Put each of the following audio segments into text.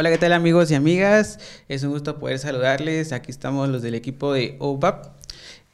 Hola, ¿qué tal amigos y amigas? Es un gusto poder saludarles. Aquí estamos los del equipo de OVAP.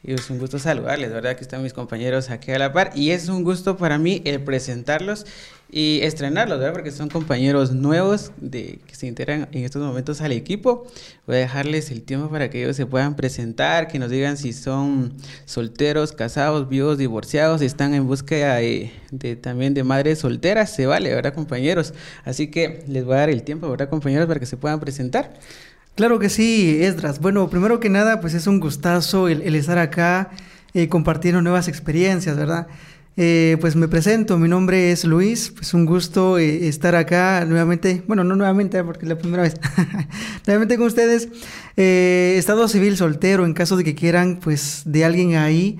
Y es un gusto saludarles, ¿verdad? Que están mis compañeros aquí a la par. Y es un gusto para mí el presentarlos y estrenarlos, ¿verdad? Porque son compañeros nuevos de, que se integran en estos momentos al equipo. Voy a dejarles el tiempo para que ellos se puedan presentar, que nos digan si son solteros, casados, vivos, divorciados, si están en búsqueda de, de también de madres solteras, se vale, ¿verdad, compañeros? Así que les voy a dar el tiempo, ¿verdad, compañeros, para que se puedan presentar. Claro que sí, Esdras. Bueno, primero que nada, pues es un gustazo el, estar acá eh, compartiendo nuevas experiencias, ¿verdad? Eh, pues me presento, mi nombre es Luis, pues un gusto eh, estar acá nuevamente, bueno, no nuevamente porque es la primera vez, nuevamente con ustedes. Eh, estado civil soltero, en caso de que quieran, pues de alguien ahí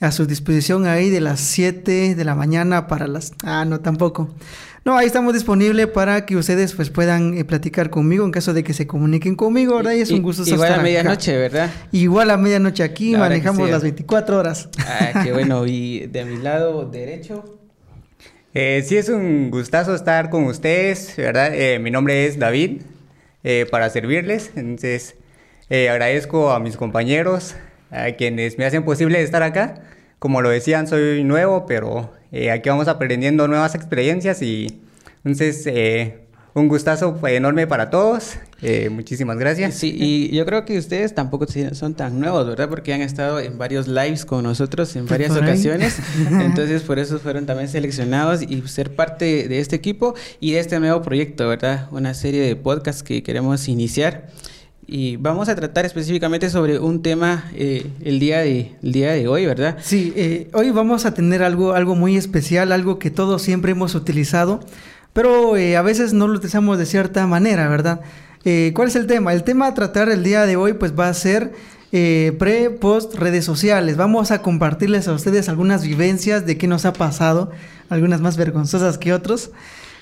a su disposición ahí de las 7 de la mañana para las... Ah, no, tampoco. No, ahí estamos disponibles para que ustedes pues puedan eh, platicar conmigo en caso de que se comuniquen conmigo, ¿verdad? Y es un gusto Igual a medianoche, ¿verdad? Igual a medianoche aquí, manejamos las 24 horas. Ah, qué bueno. Y de mi lado derecho. Eh, sí, es un gustazo estar con ustedes, ¿verdad? Eh, mi nombre es David, eh, para servirles. Entonces, eh, agradezco a mis compañeros, a quienes me hacen posible estar acá. Como lo decían, soy nuevo, pero eh, aquí vamos aprendiendo nuevas experiencias y entonces eh, un gustazo enorme para todos. Eh, muchísimas gracias. Sí, y yo creo que ustedes tampoco son tan nuevos, ¿verdad? Porque han estado en varios lives con nosotros en varias ocasiones. Entonces, por eso fueron también seleccionados y ser parte de este equipo y de este nuevo proyecto, ¿verdad? Una serie de podcasts que queremos iniciar. Y vamos a tratar específicamente sobre un tema eh, el, día de, el día de hoy, ¿verdad? Sí, eh, hoy vamos a tener algo, algo muy especial, algo que todos siempre hemos utilizado, pero eh, a veces no lo utilizamos de cierta manera, ¿verdad? Eh, ¿Cuál es el tema? El tema a tratar el día de hoy pues va a ser pre, post, redes sociales. Vamos a compartirles a ustedes algunas vivencias de qué nos ha pasado, algunas más vergonzosas que otros.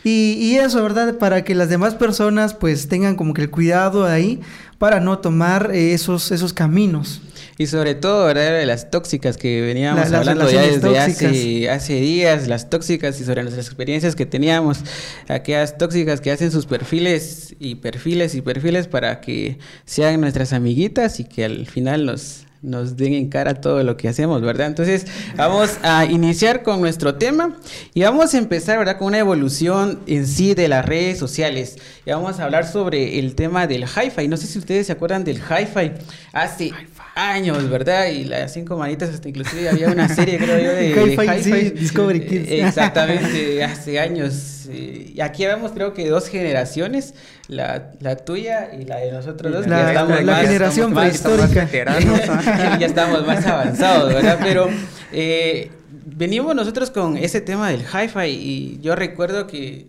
Y, y eso, ¿verdad? Para que las demás personas pues tengan como que el cuidado ahí para no tomar eh, esos, esos caminos. Y sobre todo, ¿verdad? De las tóxicas que veníamos las hablando ya desde hace, hace días, las tóxicas y sobre nuestras experiencias que teníamos, aquellas tóxicas que hacen sus perfiles y perfiles y perfiles para que sean nuestras amiguitas y que al final nos, nos den en cara todo lo que hacemos, ¿verdad? Entonces, vamos a iniciar con nuestro tema y vamos a empezar, ¿verdad? Con una evolución en sí de las redes sociales. Y vamos a hablar sobre el tema del hi-fi. No sé si ustedes se acuerdan del hi-fi. Hace años, ¿verdad? Y las cinco manitas, hasta inclusive había una serie, creo yo, de, Hi-Fi, sí, hi-fi. Discovery Kids. Eh, Exactamente, hace años. Y aquí vemos, creo que dos generaciones, la, la tuya y la de nosotros dos. La- ya estamos la más- generación más- prehistórica. ¿ah? ya estamos más avanzados, ¿verdad? Pero eh, venimos nosotros con ese tema del hi-fi y yo recuerdo que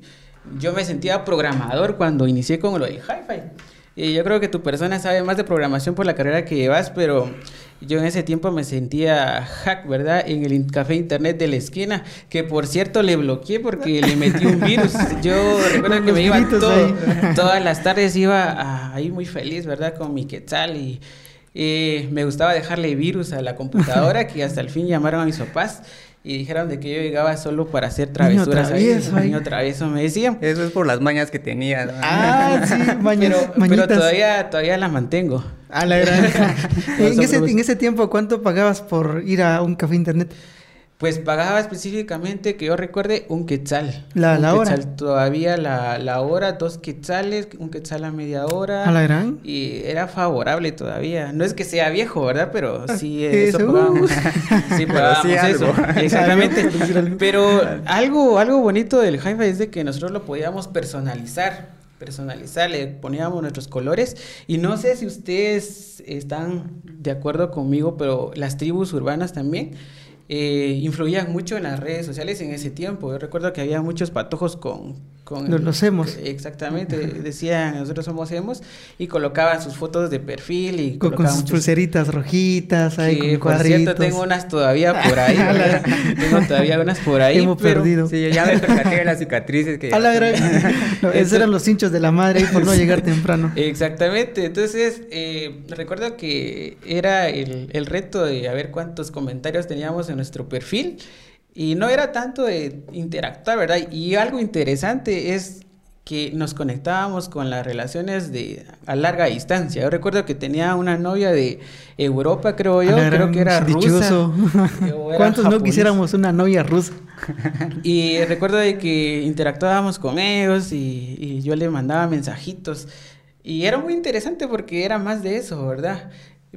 yo me sentía programador cuando inicié con lo del hi-fi. Y yo creo que tu persona sabe más de programación por la carrera que llevas, pero yo en ese tiempo me sentía hack, ¿verdad? En el café internet de la esquina, que por cierto le bloqueé porque le metí un virus. Yo recuerdo que me iba todo- todas las tardes iba ahí muy feliz, ¿verdad? Con mi quetzal y eh, me gustaba dejarle virus a la computadora que hasta el fin llamaron a mis papás y dijeron de que yo llegaba solo para hacer Niño travesuras. ahí. travieso, ahí. Niño travieso me decían. Eso es por las mañas que tenía. ¿no? Ah, sí, mañas, Pero, pero todavía, todavía la mantengo. A la granja. en, ese, en ese tiempo, ¿cuánto pagabas por ir a un café internet? Pues pagaba específicamente, que yo recuerde, un quetzal. La- Un la hora. Todavía la, la hora, dos quetzales, un quetzal a media hora. A la gran. Y era favorable todavía. No es que sea viejo, ¿verdad? Pero sí, Eh, eso eso, pagábamos. Sí, Pero pagábamos sí eso. algo. Exactamente. Algo. Pero algo, algo bonito del hi es de que nosotros lo podíamos personalizar. Personalizar, le poníamos nuestros colores. Y no sé si ustedes están de acuerdo conmigo, pero las tribus urbanas también eh, influían mucho en las redes sociales en ese tiempo. Yo recuerdo que había muchos patojos con... con Los- los emos. Exactamente, decían nosotros somos emos y colocaban sus fotos de perfil y Con, sus muchos- pulseritas rojitas, ahí con por cierto cuadritos. tengo unas todavía por ahí. tengo todavía unas por ahí. Hemos pero- perdido. Sí, yo ya me percaté de las cicatrices que... A la gran. No, esos Eso- eran los hinchos de la madre por no llegar temprano. Exactamente, entonces eh, recuerdo que era el, el reto de a ver cuántos comentarios teníamos en nuestro perfil y no era tanto de interactuar, ¿verdad? Y algo interesante es que nos conectábamos con las relaciones de a larga distancia. Yo recuerdo que tenía una novia de Europa, creo yo, creo que era rusa. ¿Cuántos no quisiéramos una novia rusa? y recuerdo de que interactuábamos con ellos y, y yo le mandaba mensajitos. Y era muy interesante porque era más de eso, ¿verdad?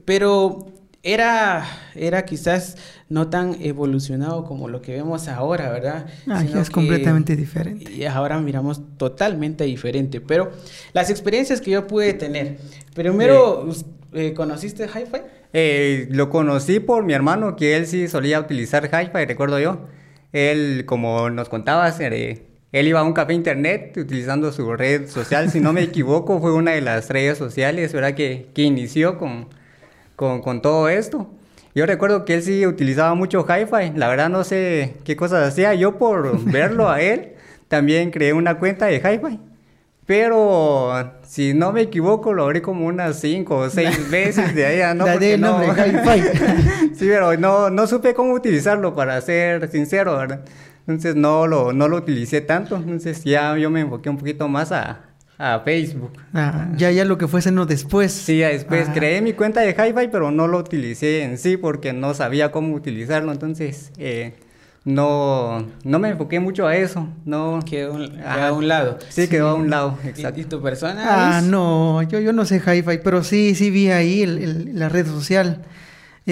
Pero era, era quizás no tan evolucionado como lo que vemos ahora, ¿verdad? Ah, es completamente diferente. Y ahora miramos totalmente diferente. Pero las experiencias que yo pude tener. Primero, eh, ¿conociste Hi-Fi? Eh, lo conocí por mi hermano, que él sí solía utilizar Hi-Fi, recuerdo yo. Él, como nos contabas, eh, él iba a un café internet utilizando su red social, si no me equivoco, fue una de las redes sociales, ¿verdad? Que, que inició con con, todo esto. Yo recuerdo que él sí utilizaba mucho hi-fi, la verdad no sé qué cosas hacía. Yo por verlo a él también creé una cuenta de hi-fi. Pero si no me equivoco, lo abrí como unas cinco o seis veces de ahí, ¿no? Porque no... sí, pero no, no supe cómo utilizarlo, para ser sincero, ¿verdad? Entonces no lo, no lo utilicé tanto. Entonces ya yo me enfoqué un poquito más a, a Facebook. Ah, ya, ya lo que fue seno después. Sí, después ah. creé mi cuenta de hi pero no lo utilicé en sí porque no sabía cómo utilizarlo. Entonces, eh, no, no me enfoqué mucho a eso. No, quedó, a un lado. Sí, quedó a un lado, exacto. ¿Y, tu persona? Ah, no, yo, yo no sé hi-fi, pero sí, sí vi ahí la red social.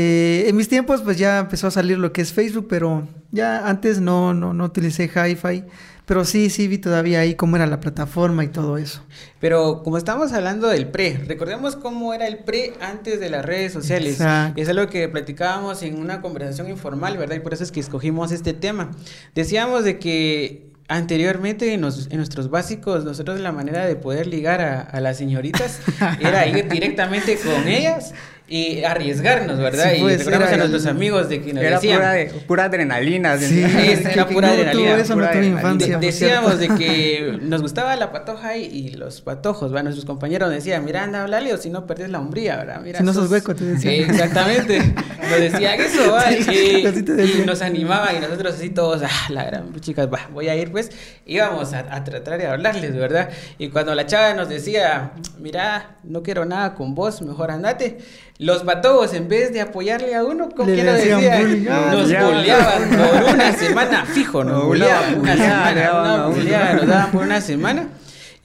Eh, en mis tiempos, pues ya empezó a salir lo que es Facebook, pero ya antes no, no, no utilicé hi-fi. Pero sí, sí vi todavía ahí cómo era la plataforma y todo eso. Pero como estamos hablando del pre, recordemos cómo era el pre antes de las redes sociales. Exacto. Es algo que platicábamos en una conversación informal, ¿verdad? Y por eso es que escogimos este tema. Decíamos de que anteriormente en, nuestros básicos, nosotros la manera de poder ligar a, a las señoritas era ir directamente con ellas y arriesgarnos, ¿verdad? y pues, recordamos a nuestros amigos de que nos era decían... Pura, pura adrenalina. Sí, era pura adrenalina. Eso pura adrenalina. decíamos de que nos gustaba la patoja y, los patojos, ¿verdad? Nuestros compañeros decían, mira, anda, hablale o si no perdes la hombría, ¿verdad? Mira, si no sos hueco, te decían. Sí, exactamente. nos decían eso, ¿verdad? y, nos animaban y nosotros así todos, ah, la gran chicas, va, voy a ir, pues, íbamos a, a tratar de hablarles, ¿verdad? Y cuando la chava nos decía, mira, no quiero nada con vos, mejor andate los batobos, en vez de apoyarle a uno, ¿cómo que lo decían? Nos boleaban por una semana, fijo, nos boleaban una semana, nos daban por una semana.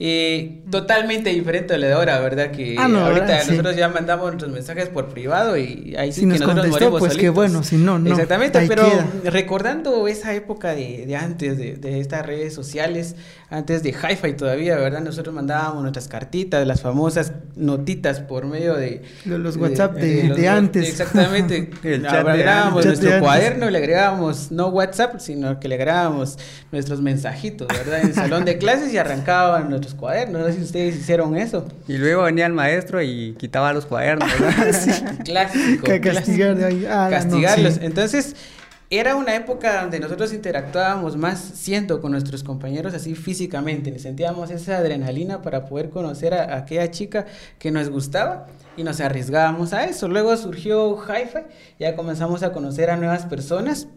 Eh, totalmente diferente a la de ahora, ¿verdad? Que ah, ahorita nosotros ya mandamos nuestros mensajes por privado y ahí sí que nosotros morimos pues qué bueno, si no, no. Exactamente, pero recordando esa época de, de antes, de, de, estas redes sociales, antes de Hi-Fi todavía, ¿verdad? Nosotros mandábamos nuestras cartitas, las famosas notitas por medio de... Los WhatsApp de, antes. Exactamente. el agregábamos nuestro cuaderno, le agregábamos no WhatsApp, sino que le agregábamos nuestros mensajitos, ¿verdad? En el salón de clases y arrancaban nuestros cuadernos. No sé si ustedes hicieron eso. Y luego venía el maestro y quitaba los cuadernos, ¿verdad? sí. Clásico. castigar de ahí. Ah, Castigarlos. Entonces era una época donde nosotros interactuábamos más siendo con nuestros compañeros así físicamente, sentíamos esa adrenalina para poder conocer a, aquella chica que nos gustaba y nos arriesgábamos a eso. Luego surgió Hi-Fi, ya comenzamos a conocer a nuevas personas.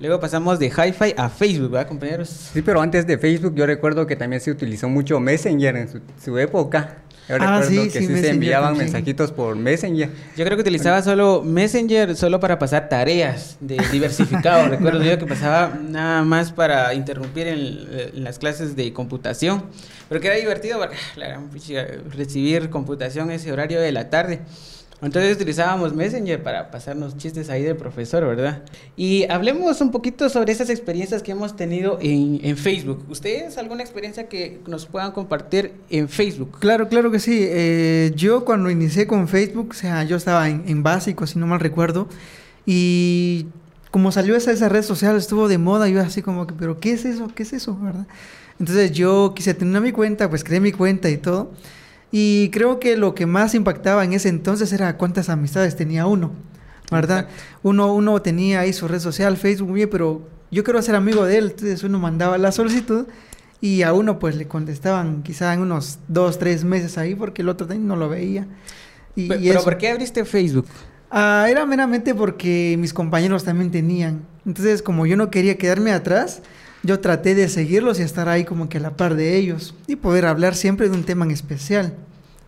Luego pasamos de Hi-Fi a Facebook, ¿verdad, compañeros? Sí, pero antes de Facebook yo recuerdo que también se utilizó mucho Messenger en su época. Yo ah, recuerdo que sí, se enviaban mensajitos por Messenger. Yo creo que utilizaba solo Messenger solo para pasar tareas de diversificado. recuerdo yo que pasaba nada más para interrumpir en, las clases de computación. Pero que era divertido porque, claro, recibir computación ese horario de la tarde. Entonces utilizábamos Messenger para pasarnos chistes ahí del profesor, ¿verdad? Y hablemos un poquito sobre esas experiencias que hemos tenido en, en Facebook. ¿Ustedes alguna experiencia que nos puedan compartir en Facebook? Claro, claro que sí. Eh, yo cuando inicié con Facebook, o sea, yo estaba en, en básico, si no mal recuerdo, y como salió esa, esa red social, estuvo de moda, yo así como que, pero ¿qué es eso? ¿Qué es eso? ¿verdad? Entonces yo quise tener mi cuenta, pues creé mi cuenta y todo. Y creo que lo que más impactaba en ese entonces era cuántas amistades tenía uno, ¿verdad? Uno, uno tenía ahí su red social, Facebook, bien, pero yo quiero ser amigo de él, entonces uno mandaba la solicitud y a uno pues le contestaban quizá en unos dos, tres meses ahí porque el otro no lo veía. Y, pero, ¿por qué abriste Facebook? Ah, era meramente porque mis compañeros también tenían. Entonces, como yo no quería quedarme atrás, yo traté de seguirlos y estar ahí como que a la par de ellos y poder hablar siempre de un tema en especial.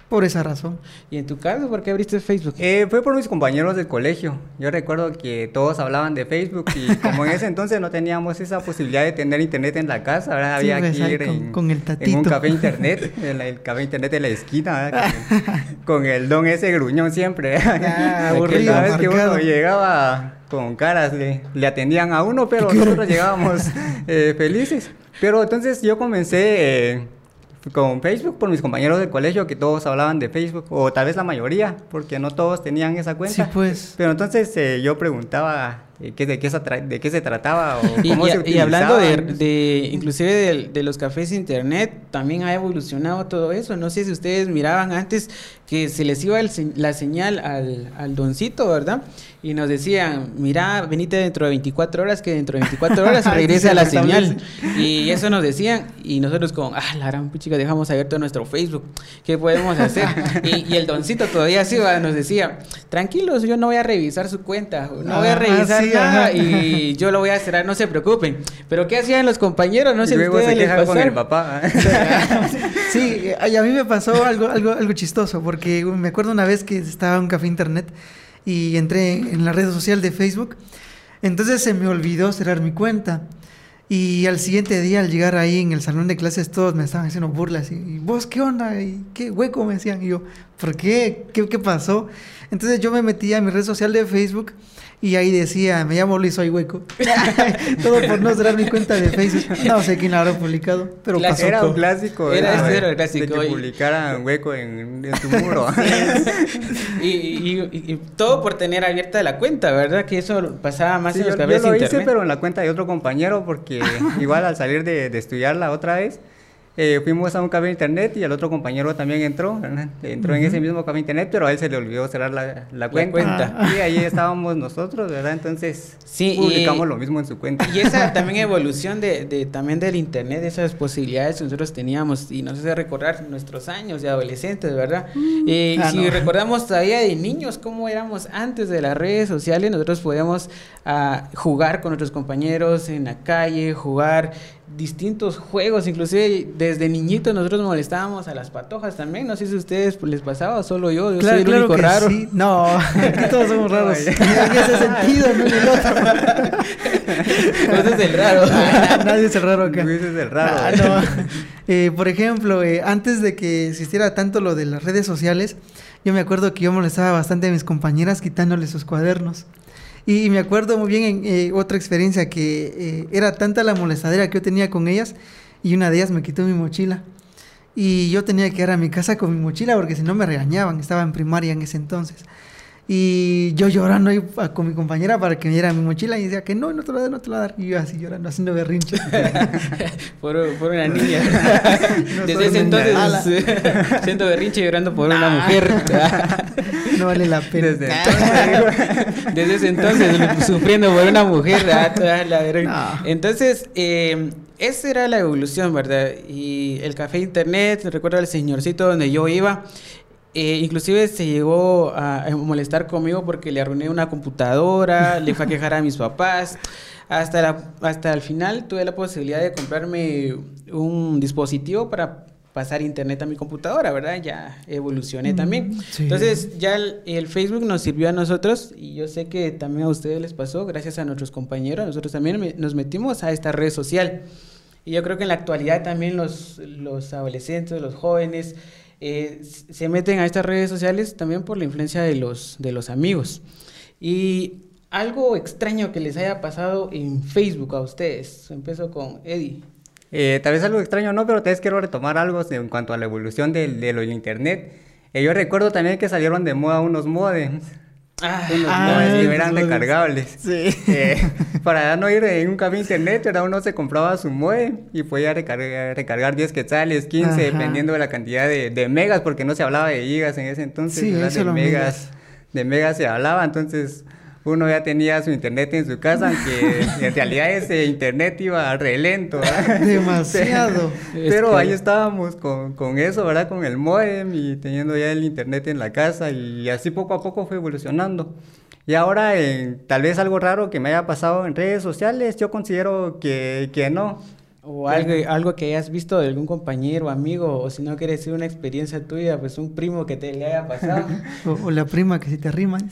Por esa razón. ¿Y en tu caso por qué abriste Facebook? Eh, fue por mis compañeros del colegio. Yo recuerdo que todos hablaban de Facebook y como en ese entonces no teníamos esa posibilidad de tener internet en la casa, ¿verdad? había pues, que ir con, en, con el en un café internet, el, el café internet de la esquina, con, con el don ese gruñón siempre. Ah, aburrido, Cada vez que uno llegaba con caras, le, le atendían a uno, pero nosotros llegábamos eh, felices. Pero entonces yo comencé eh, con Facebook por mis compañeros del colegio que todos hablaban de Facebook, o tal vez la mayoría, porque no todos tenían esa cuenta. Sí, pues. Pero entonces eh, yo preguntaba qué, de, qué se tra- de qué se trataba o Y, cómo y- se y hablando de, inclusive de, de los cafés internet, también ha evolucionado todo eso. No sé si ustedes miraban antes que se les iba el la señal al, al doncito, ¿verdad? Y nos decían, mira, venite dentro de 24 horas, que dentro de 24 horas Sí, regrese se a la señal. Y eso nos decían, y nosotros como, ah, la gran puchica, dejamos abierto nuestro Facebook, ¿qué podemos hacer? y, y el doncito todavía así nos decía, tranquilos, yo no voy a revisar su cuenta, no voy a Ah, revisar sí, nada, ajá. y yo lo voy a cerrar, no se preocupen. Pero ¿qué hacían los compañeros? No Y sé luego se quejan con el papá. Sí, eh, ay, a mí me pasó algo, algo, algo chistoso, porque me acuerdo una vez que estaba en un café internet y entré en la red social de Facebook, entonces se me olvidó cerrar mi cuenta. Y al siguiente día, al llegar ahí en el salón de clases, todos me estaban haciendo burlas. Y, "¿Y vos qué onda? ¿Y qué hueco? Me decían. Y yo, ¿por qué? ¿Qué, qué pasó? Entonces yo me metí a mi red social de Facebook y ahí decía, me llamo Luis, soy hueco. Todo por no cerrar mi cuenta de Facebook. No sé quién la habrá publicado, pero pasó. Era un clásico. Era ese era el De clásico, que y- publicaran hueco en, en tu muro. Y, y- y- y todo por tener abierta la cuenta, ¿verdad? Que eso pasaba más Sí, en los yo, yo cafés lo hice, internet. pero en la cuenta de otro compañero, porque igual al salir de, de estudiarla otra vez, eh, fuimos a un café internet y el otro compañero también entró, ¿verdad? entró en ese mismo café internet, pero a él se le olvidó cerrar la, la cuenta. cuenta. Y ahí estábamos nosotros, ¿verdad? Entonces Sí, y- publicamos lo mismo en su cuenta. Y esa también evolución de, de- también del internet, esas posibilidades que nosotros teníamos y nos hace recordar nuestros años de adolescentes, ¿verdad? Eh, Ah, si no. recordamos todavía de niños cómo éramos antes de las redes sociales, nosotros podíamos ah, jugar con nuestros compañeros en la calle, jugar distintos juegos, inclusive desde niñitos nosotros molestábamos a las patojas también, no sé si a ustedes pues, les pasaba o solo yo, yo Claro, soy el claro único que raro. sí. No, aquí todos somos raros. No, en ese sentido, no en el otro. Ese es el raro. Nadie es el raro acá. Luis es el raro. Ah, no. Eh, por ejemplo, eh, antes de que existiera tanto lo de las redes sociales, yo me acuerdo que yo molestaba bastante a mis compañeras quitándoles sus cuadernos. Y me acuerdo muy bien en eh, otra experiencia que eh, era tanta la molestadera que yo tenía con ellas y una de ellas me quitó mi mochila. Y yo tenía que ir a mi casa con mi mochila porque si no me regañaban, estaba en primaria en ese entonces. Y yo llorando ahí a- con mi compañera para que me diera mi mochila y decía que no, no te lo voy a dar, no te lo voy a dar. Y yo así llorando, haciendo berrinche. por, por una niña. No Desde ese entonces siento berrinche llorando por una mujer. no vale la pena. Desde Desde ese entonces sufriendo por una mujer. ah, la. No. Entonces, eh, esa era la evolución, ¿verdad? Y el café internet, recuerdo al señorcito donde yo iba. eh, inclusive se llegó a, a molestar conmigo porque le arruiné una computadora, le fue a quejar a mis papás. Hasta, la, hasta el final tuve la posibilidad de comprarme un dispositivo para pasar internet a mi computadora, ¿verdad? Ya evolucioné Mm, también. sí. Entonces, ya el, el Facebook nos sirvió a nosotros y yo sé que también a ustedes les pasó, gracias a nuestros compañeros, nosotros también me- nos metimos a esta red social. Y yo creo que en la actualidad también los, los adolescentes, los jóvenes, eh, se meten a estas redes sociales también por la influencia de los, de los amigos. Y algo extraño que les haya pasado en Facebook a ustedes. Empiezo con Eddie. Eh, tal vez algo extraño, no, pero tal vez quiero retomar algo en cuanto a la evolución de, lo del internet. Eh, yo recuerdo también que salieron de moda unos modems. Ah, Ah, los eran recargables. Sí. Eh, para no ir en un café internet, era uno se compraba su modem y podía recargar, recargar 10 quetzales, 15, Ajá. dependiendo de la cantidad de, de megas, porque no se hablaba de gigas en ese entonces, de megas. De megas se hablaba, entonces uno ya tenía su internet en su casa, aunque en realidad ese internet iba re lento. ¿verdad? Demasiado. Pero Es que- ahí estábamos con, con eso, ¿verdad? Con el modem y teniendo ya el internet en la casa y así poco a poco fue evolucionando. Y ahora, en, tal vez algo raro que me haya pasado en redes sociales, yo considero que, que no. O algo, algo que hayas visto de algún compañero, amigo, o si no quieres decir una experiencia tuya, pues un primo que te le haya pasado. o, la prima que se te rima.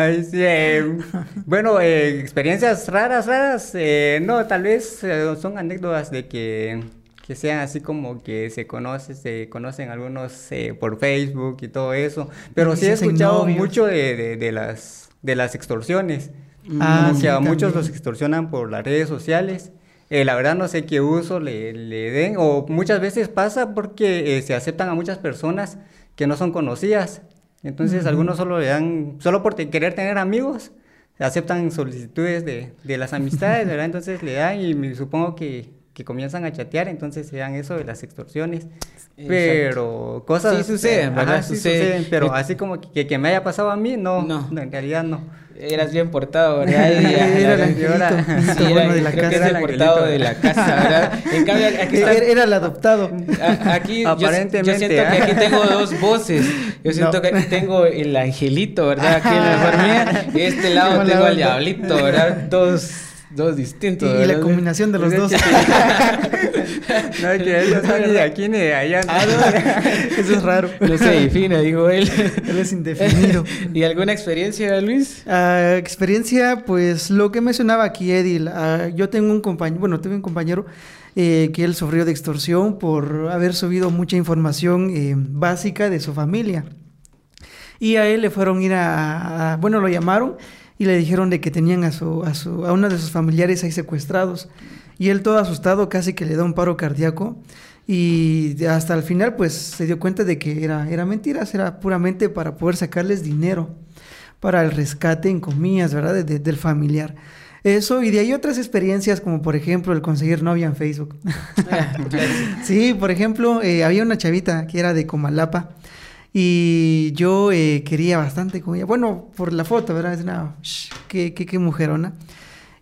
Eh, bueno, eh, experiencias raras, raras, eh, no, tal vez son anécdotas de que, que sean así como que se conoce, se conocen algunos por Facebook y todo eso, pero sí he escuchado mucho de, de, las, de las extorsiones. Ah, que a muchos los extorsionan por las redes sociales. Eh, la verdad no sé qué uso le, le den, o muchas veces pasa porque eh, se aceptan a muchas personas que no son conocidas. Entonces algunos solo le dan, solo por querer tener amigos, aceptan solicitudes de, de las amistades, ¿verdad? Entonces le dan y me supongo que, que comienzan a chatear, entonces se dan eso de las extorsiones. Pero cosas... Sí suceden, ¿verdad? sí suceden, pero así como que, que, me haya pasado a mí, no, no, en realidad no. Eras bien portado, ¿verdad? era el angelito. Sí, era, de la casa. era el portado de la casa, ¿verdad? En cambio, aquí está... Era el adoptado. aquí, Aparentemente, yo, siento que aquí tengo dos voces. Yo siento que aquí tengo el angelito, ¿verdad? Aquí en la familia. Y de este lado tengo al diablito, ¿verdad? Dos dos distintos. Y, la combinación de los dos. no, que él no sabe de aquí ni de allá. Ah, Eso es raro. No se define, digo él. Él es indefinido. ¿Y alguna experiencia, Luis? Uh, experiencia, pues lo que mencionaba aquí Edil. Uh, yo tengo un compañero, bueno, tuve un compañero eh, que él sufrió de extorsión por haber subido mucha información eh, básica de su familia. Y a él le fueron ir a, a bueno, lo llamaron y le dijeron de que tenían a, su, a, su, a uno de sus familiares ahí secuestrados. Y él todo asustado casi que le da un paro cardíaco y hasta el final pues se dio cuenta de que era, era mentiras, era puramente para poder sacarles dinero para el rescate en comillas, ¿verdad? del familiar. Eso, y de ahí otras experiencias, como por ejemplo el conseguir novia en Facebook. sí, por ejemplo, eh, había una chavita que era de Comalapa y yo eh, quería bastante con ella. Bueno, por la foto, ¿verdad? Es una, qué, qué, qué mujerona.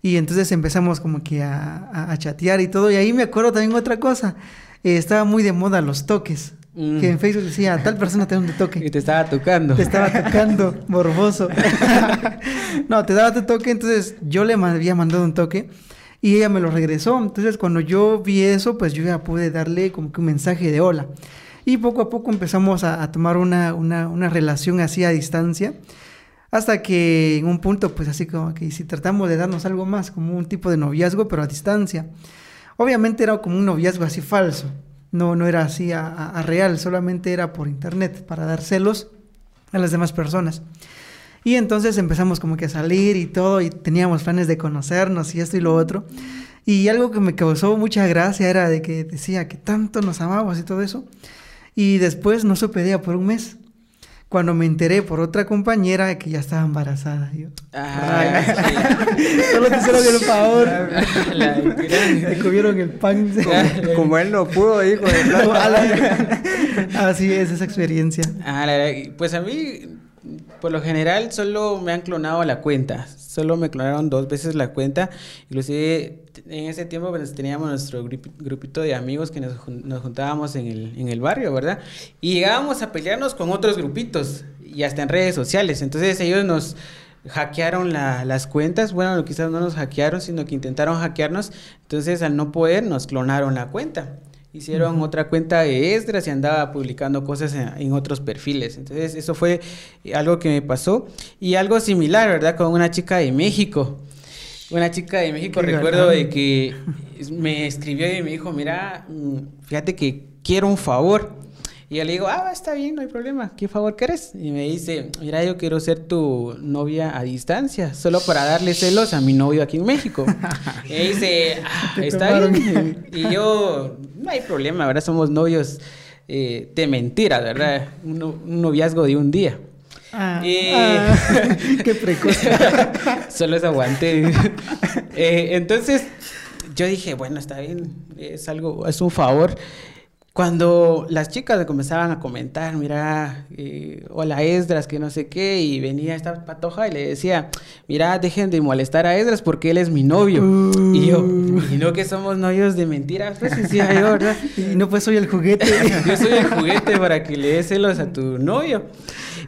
Y entonces empezamos como que a, a, chatear y todo. Y ahí me acuerdo también otra cosa. Eh, estaba muy de moda los toques. Mm. Que en Facebook decía, tal persona te da un toque. Y te estaba tocando. Te estaba tocando, morboso. no, te daba tu toque, entonces yo le había mandado un toque y ella me lo regresó. Entonces cuando yo vi eso, pues yo ya pude darle como que un mensaje de hola. Y poco a poco empezamos a, tomar una, una, relación así a distancia. Hasta que en un punto, pues así como que si tratamos de darnos algo más, como un tipo de noviazgo, pero a distancia. Obviamente era como un noviazgo así falso. No, no era así a, real, solamente era por internet para dar celos a las demás personas. Y entonces empezamos como que a salir y todo, y teníamos planes de conocernos y esto y lo otro. Y algo que me causó mucha gracia era de que decía que tanto nos amábamos y todo eso. Y después no supe de ella por un mes. Cuando me enteré por otra compañera que ya estaba embarazada. Yo, ah, Solo te hicieron el favor. Me comieron el pan. Como, él no pudo, hijo. Así es esa experiencia. Ah, pues a mí por lo general solo me han clonado la cuenta. Solo me clonaron dos veces la cuenta. Inclusive en ese tiempo pues, teníamos nuestro grupito de amigos que nos, juntábamos en el, en el barrio, ¿verdad? Y llegábamos a pelearnos con otros grupitos y hasta en redes sociales. Entonces ellos nos hackearon las cuentas. Bueno, quizás no nos hackearon, sino que intentaron hackearnos. Entonces al no poder nos clonaron la cuenta hicieron otra cuenta de Esdras y andaba publicando cosas en, otros perfiles. Entonces, eso fue algo que me pasó. Y algo similar, ¿verdad? Con una chica de México. Una chica de México, recuerdo de que me escribió y me dijo, mira, mm, fíjate que quiero un favor. Y yo le digo, ah, está bien, no hay problema. ¿Qué favor querés? Y me dice, mira, yo quiero ser tu novia a distancia, solo para darle celos a mi novio aquí en México. y dice, ah, está bien. y yo, no hay problema, ¿verdad? Somos novios eh, de mentira, ¿verdad? Un, noviazgo de un día. Ah, ah qué precoz. Solo es aguante. Eh, entonces, yo dije, bueno, está bien, es algo, es un favor. Cuando las chicas comenzaban a comentar, mira, eh, hola Esdras, que no sé qué, y venía esta patoja y le decía, mira, dejen de molestar a Esdras porque él es mi novio. Y yo, uh. y no que somos novios de mentiras, pues decía yo, ¿verdad? Y no, pues soy el juguete. yo soy el juguete para que le des celos a tu novio.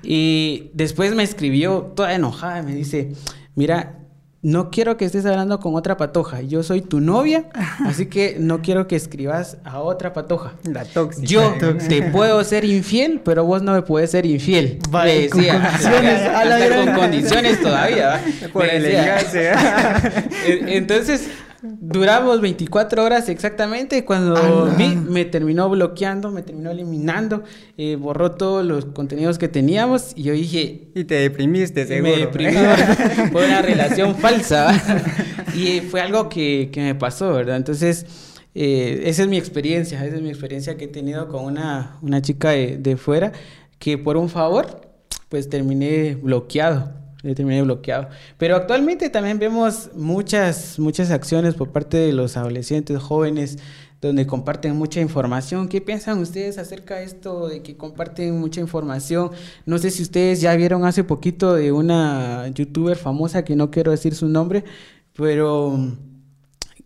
Y después me escribió toda enojada, me dice, mira, no quiero que estés hablando con otra patoja. Yo soy tu novia, así que no quiero que escribas a otra patoja. La tóxica. Yo te puedo ser infiel, pero vos no me puedes ser infiel. Vale, Me decía, con condiciones, hasta a la con gran- condiciones todavía. ¿va? Por Me decía. elegancia. E- Entonces, duramos 24 horas exactamente. Cuando Ala. vi, me terminó bloqueando, me terminó eliminando, eh, borró todos los contenidos que teníamos. Y yo dije, Y te deprimiste, seguro. me deprimí por una relación falsa. Y fue algo que, que me pasó, ¿verdad? Entonces, eh, esa es mi experiencia, esa es mi experiencia que he tenido con una, una chica de, de fuera que por un favor, pues terminé bloqueado. Eh, Terminé bloqueado. Pero actualmente también vemos muchas, muchas acciones por parte de los adolescentes, jóvenes, donde comparten mucha información. ¿Qué piensan ustedes acerca de esto, de que comparten mucha información? No sé si ustedes ya vieron hace poquito de una youtuber famosa, que no quiero decir su nombre, pero mm,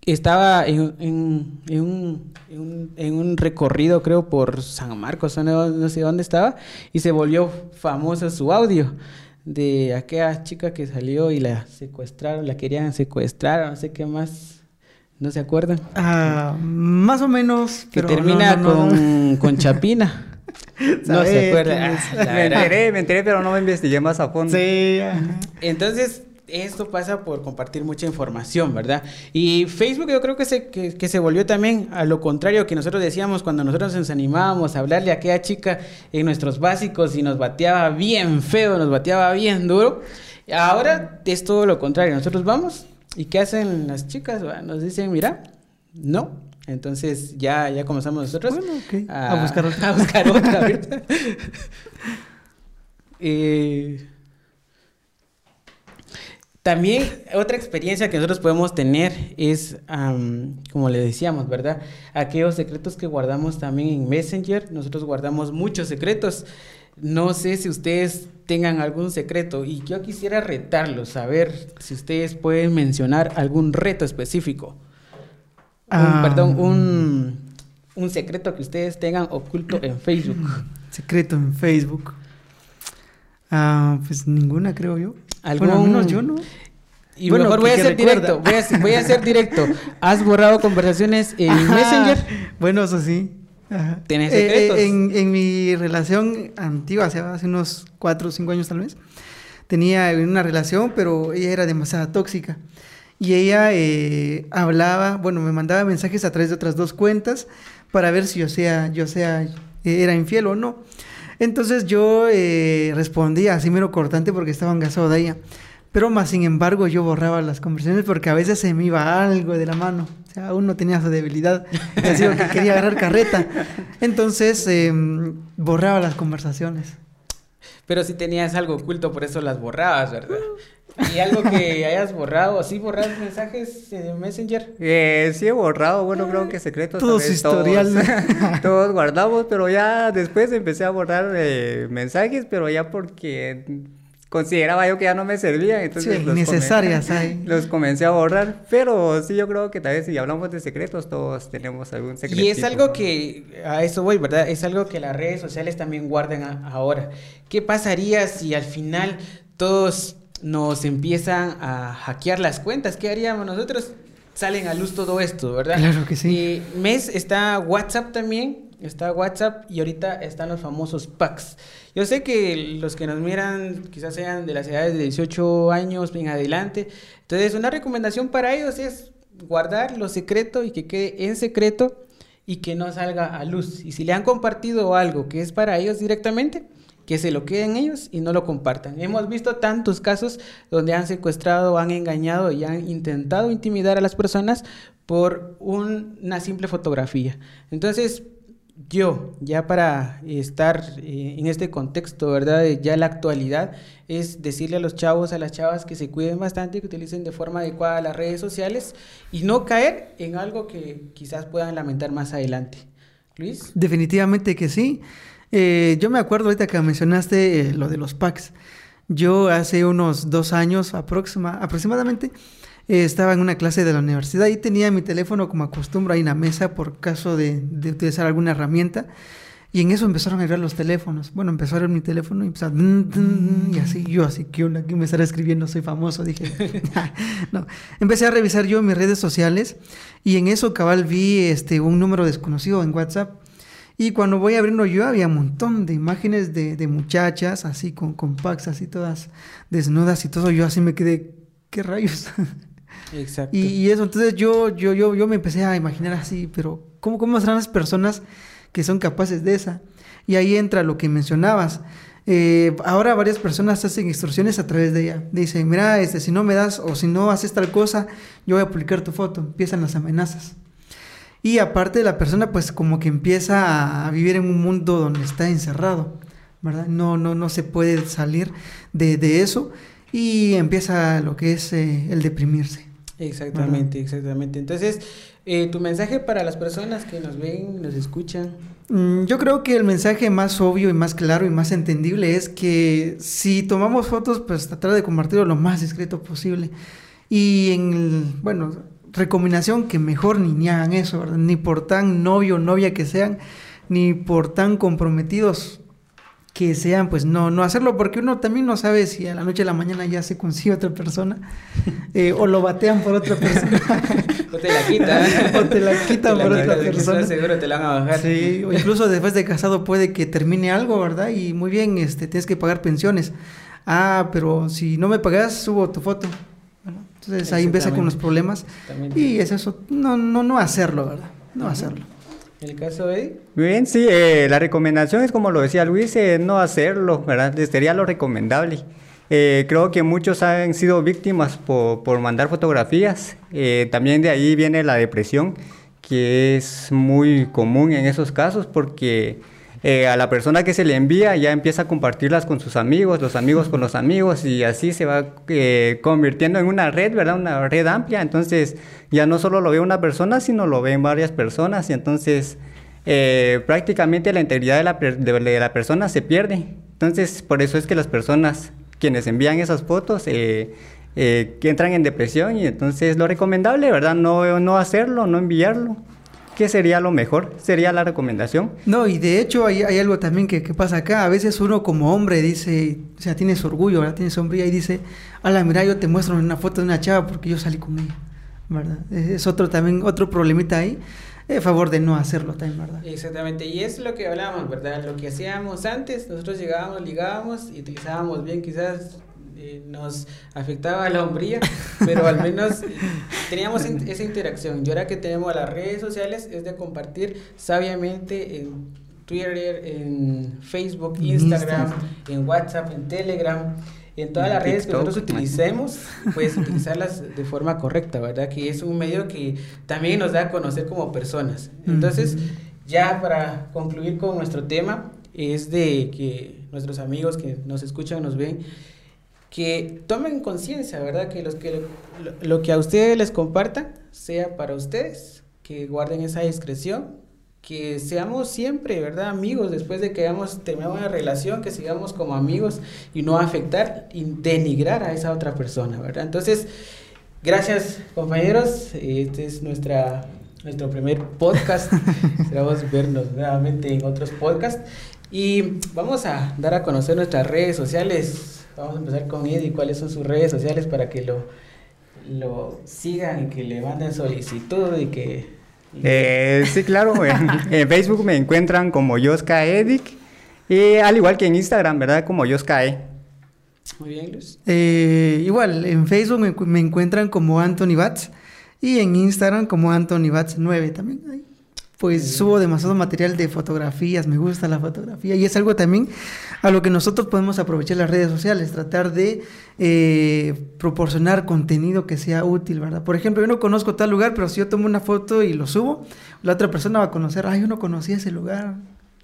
estaba en, en- en un, en un- recorrido, creo, por San Marcos, no, no sé dónde estaba, y se volvió famoso su audio de aquella chica que salió y la secuestraron, la querían secuestrar, no sé qué más, ¿no se acuerdan? Ah, más o menos. Que pero termina no, no, con, con Chapina. No se acuerda. Ah, Me enteré, me enteré, pero no me investigué más a fondo. Sí, ajá. Entonces, esto pasa por compartir mucha información, ¿verdad? Y Facebook yo creo que se, que, que se volvió también a lo contrario que nosotros decíamos cuando nosotros nos animábamos a hablarle a aquella chica en nuestros básicos y nos bateaba bien feo, nos bateaba bien duro. Ahora es todo lo contrario, nosotros vamos y ¿qué hacen las chicas? Nos dicen, mira, no. Entonces ya, ya comenzamos nosotros Bueno. A buscar otra. a buscar otra, ¿verdad? Eh, también otra experiencia que nosotros podemos tener es, como le decíamos, ¿verdad? Aquellos secretos que guardamos también en Messenger. Nosotros guardamos muchos secretos. No sé si ustedes tengan algún secreto y yo quisiera retarlos, a ver si ustedes pueden mencionar algún reto específico. Un- perdón, un, un secreto que ustedes tengan oculto en Facebook. Secreto en Facebook. Ah, pues ninguna, creo yo. ¿Algún- Bueno, menos yo no. Y Bueno, mejor voy a ser directo, voy a, voy a ser directo. ¿Has borrado conversaciones en Ajá. Messenger? Bueno, eso sí. Ajá. ¿Tenés Eh, eh, secretos? en, en mi relación antigua, hace, hace unos cuatro o cinco años tal vez, tenía una relación, pero ella era demasiado tóxica. Y ella eh, hablaba, bueno, me mandaba mensajes a través de otras dos cuentas para ver si yo sea, yo sea, eh, era infiel o no. Entonces yo eh, respondía así mero cortante porque estaba engasado de ella. Pero más sin embargo yo borraba las conversaciones porque a veces se me iba algo de la mano. O sea, uno tenía su debilidad. Digo que quería agarrar carreta. Entonces em, borraba las conversaciones. Pero si tenías algo oculto, por eso las borrabas, ¿verdad? ¿Y algo que hayas borrado? ¿Sí borras mensajes en Messenger? Eh, sí he borrado, bueno, creo que secretos. Todo tal su vez historial. Todos, todos guardamos, pero ya después empecé a borrar eh, mensajes, pero ya porque consideraba yo que ya no me servían, Sí, entonces los innecesarias comen- hay. Los comencé a borrar, pero sí yo creo que tal vez si hablamos de secretos, todos tenemos algún secreto. Y es algo que, a eso voy, ¿verdad? Es algo que las redes sociales también guardan a- ahora. ¿Qué pasaría si al final todos nos empiezan a hackear las cuentas? ¿Qué haríamos nosotros? Salen a luz todo esto, ¿verdad? Claro que sí. Y mes está WhatsApp también, está WhatsApp y ahorita están los famosos packs. Yo sé que los que nos miran quizás sean de las edades de 18 años en adelante. Entonces, una recomendación para ellos es guardar lo secreto y que quede en secreto y que no salga a luz. Y si le han compartido algo que es para ellos directamente, que se lo queden ellos y no lo compartan. Hemos visto tantos casos donde han secuestrado, han engañado y han intentado intimidar a las personas por un- una simple fotografía. Entonces, yo, ya para estar eh, en este contexto, ¿verdad? Ya la actualidad, es decirle a los chavos, a las chavas que se cuiden bastante, que utilicen de forma adecuada las redes sociales y no caer en algo que quizás puedan lamentar más adelante. Luis. Definitivamente que sí. Eh, yo me acuerdo ahorita que mencionaste eh, lo de los packs. Yo hace unos dos años aproxima- aproximadamente eh, estaba en una clase de la universidad y tenía mi teléfono como acostumbro ahí en la mesa por caso de, de utilizar alguna herramienta. Y en eso empezaron a ir los teléfonos. Bueno, empezó a ver mi teléfono y empezó a... Y así, yo así, ¿qué onda? ¿Quién me estará escribiendo? Soy famoso, dije. no. Empecé a revisar yo mis redes sociales y en eso cabal vi este, un número desconocido en WhatsApp. Y cuando voy abriendo yo había un montón de imágenes de, de muchachas así con, con packs así todas desnudas y todo. Yo así me quedé, ¿qué rayos? Exacto. Y, y, eso, entonces yo, yo, yo, yo me empecé a imaginar así, pero ¿cómo, cómo serán las personas que son capaces de esa? Y ahí entra lo que mencionabas. Eh, ahora varias personas hacen extorsiones a través de ella. Dicen, mira, este, si no me das o si no haces tal cosa, yo voy a publicar tu foto. Empiezan las amenazas. Y aparte la persona pues como que empieza a vivir en un mundo donde está encerrado, ¿verdad? No, no, no se puede salir de, de eso y empieza lo que es eh, el deprimirse. Exactamente, exactamente. Entonces, eh, tu mensaje para las personas que nos ven, nos escuchan. Mm, yo creo que el mensaje más obvio y más claro y más entendible es que si tomamos fotos, pues tratar de compartirlo lo más discreto posible. Y en, el, bueno, recomendación que mejor ni, hagan eso, ¿verdad? Ni por tan novio o novia que sean, ni por tan comprometidos que sean, pues no, no hacerlo, porque uno también no sabe si a la noche a la mañana ya se consigue otra persona, eh, o lo batean por otra persona. o te la quitan. o te la quitan por otra persona. Seguro te la van a bajar. Sí, o incluso después de casado puede que termine algo, ¿verdad? Y muy bien, este, tienes que pagar pensiones. Ah, pero si no me pagas, subo tu foto. Entonces ahí empieza con los problemas. Y es eso, no, no, no hacerlo, ¿verdad? No hacerlo. ¿En el caso de? Bien, sí, eh, la recomendación es como lo decía Luis, eh, no hacerlo, ¿verdad? Sería lo recomendable. Eh, creo que muchos han sido víctimas por, por mandar fotografías. Eh, también de ahí viene la depresión, que es muy común en esos casos porque eh, a la persona que se le envía ya empieza a compartirlas con sus amigos, los amigos con los amigos y así se va eh, convirtiendo en una red, ¿verdad? Una red amplia. Entonces ya no solo lo ve una persona, sino lo ven varias personas y entonces eh, prácticamente la integridad de la, de, la, persona se pierde. Entonces por eso es que las personas quienes envían esas fotos que entran en depresión y entonces lo recomendable, ¿verdad? No, no hacerlo, no enviarlo. ¿Qué sería lo mejor? ¿Sería la recomendación? No, y de hecho hay, hay algo también que, que, pasa acá. A veces uno como hombre dice, o sea, tienes orgullo, ¿verdad? Tienes sombría y dice, ala, mira, yo te muestro una foto de una chava porque yo salí con ella, ¿verdad? Es otro también, otro problemita ahí. A favor de no hacerlo también, ¿verdad? Exactamente, y es lo que hablábamos, ¿verdad? Lo que hacíamos antes, nosotros llegábamos, ligábamos y utilizábamos bien quizás eh, nos afectaba la hombría, pero al menos teníamos esa interacción. Y ahora que tenemos las redes sociales es de compartir sabiamente en Twitter, en Facebook, Instagram, en WhatsApp, en Telegram. En todas las redes que nosotros utilicemos, pues utilizarlas de forma correcta, ¿verdad? Que es un medio que también nos da a conocer como personas. Entonces, ya para concluir con nuestro tema, es de que nuestros amigos que nos escuchan, nos ven, que tomen conciencia, ¿verdad? Que, los que lo, que a ustedes les compartan sea para ustedes, que guarden esa discreción, que seamos siempre, ¿verdad? Amigos, después de que hayamos terminado una relación, que sigamos como amigos y no afectar y denigrar a esa otra persona, ¿verdad? Entonces, gracias compañeros, este es nuestra, nuestro primer podcast, esperamos vernos nuevamente en otros podcasts y vamos a dar a conocer nuestras redes sociales Vamos a empezar con Eddie. ¿Cuáles son sus redes sociales para que lo, lo sigan y que le manden solicitud y que... Eh, sí, claro. en Facebook me encuentran como Yoska Edic. Y al igual que en Instagram, ¿verdad? Como Yoska Muy bien, Luz. Eh, igual, en Facebook me, me, encuentran como Anthony Bats. Y en Instagram como Anthony Bats 9 también pues subo demasiado material de fotografías, me gusta la fotografía y es algo también a lo que nosotros podemos aprovechar las redes sociales, tratar de eh, proporcionar contenido que sea útil, ¿verdad? Por ejemplo, yo no conozco tal lugar, pero si yo tomo una foto y lo subo, la otra persona va a conocer, ay, yo no conocía ese lugar,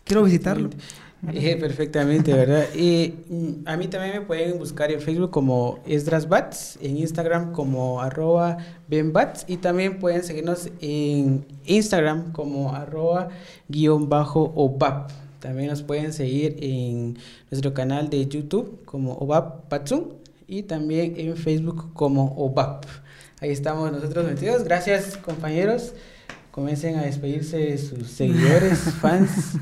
quiero visitarlo. Eh, perfectamente, ¿verdad? Y mm, a mí también me pueden buscar en Facebook como Esdrasbats, en Instagram como arroba benbats y también pueden seguirnos en Instagram como arroba guion bajo obap. También nos pueden seguir en nuestro canal de YouTube como obap patsum y también en Facebook como obap. Ahí estamos nosotros metidos. Gracias compañeros. Comiencen a despedirse de sus seguidores, fans.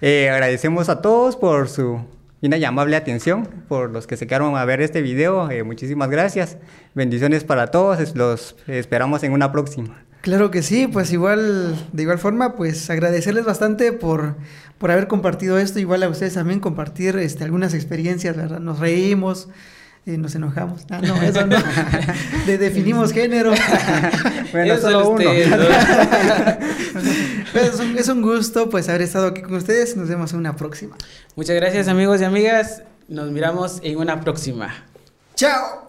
Eh, agradecemos a todos por su una amable atención, por los que se quedaron a ver este video. Eh, muchísimas gracias. Bendiciones para todos. Los esperamos en una próxima. Claro que sí, pues igual, de igual forma, pues agradecerles bastante por, por haber compartido esto, igual a ustedes también compartir este, algunas experiencias, ¿verdad? Nos reímos, eh, nos enojamos. Ah, no, eso no. De, definimos género. bueno, solo uno. es, un, es un gusto pues haber estado aquí con ustedes. Nos vemos en una próxima. Muchas gracias amigos y amigas. Nos miramos en una próxima. Chao.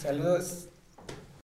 Saludos.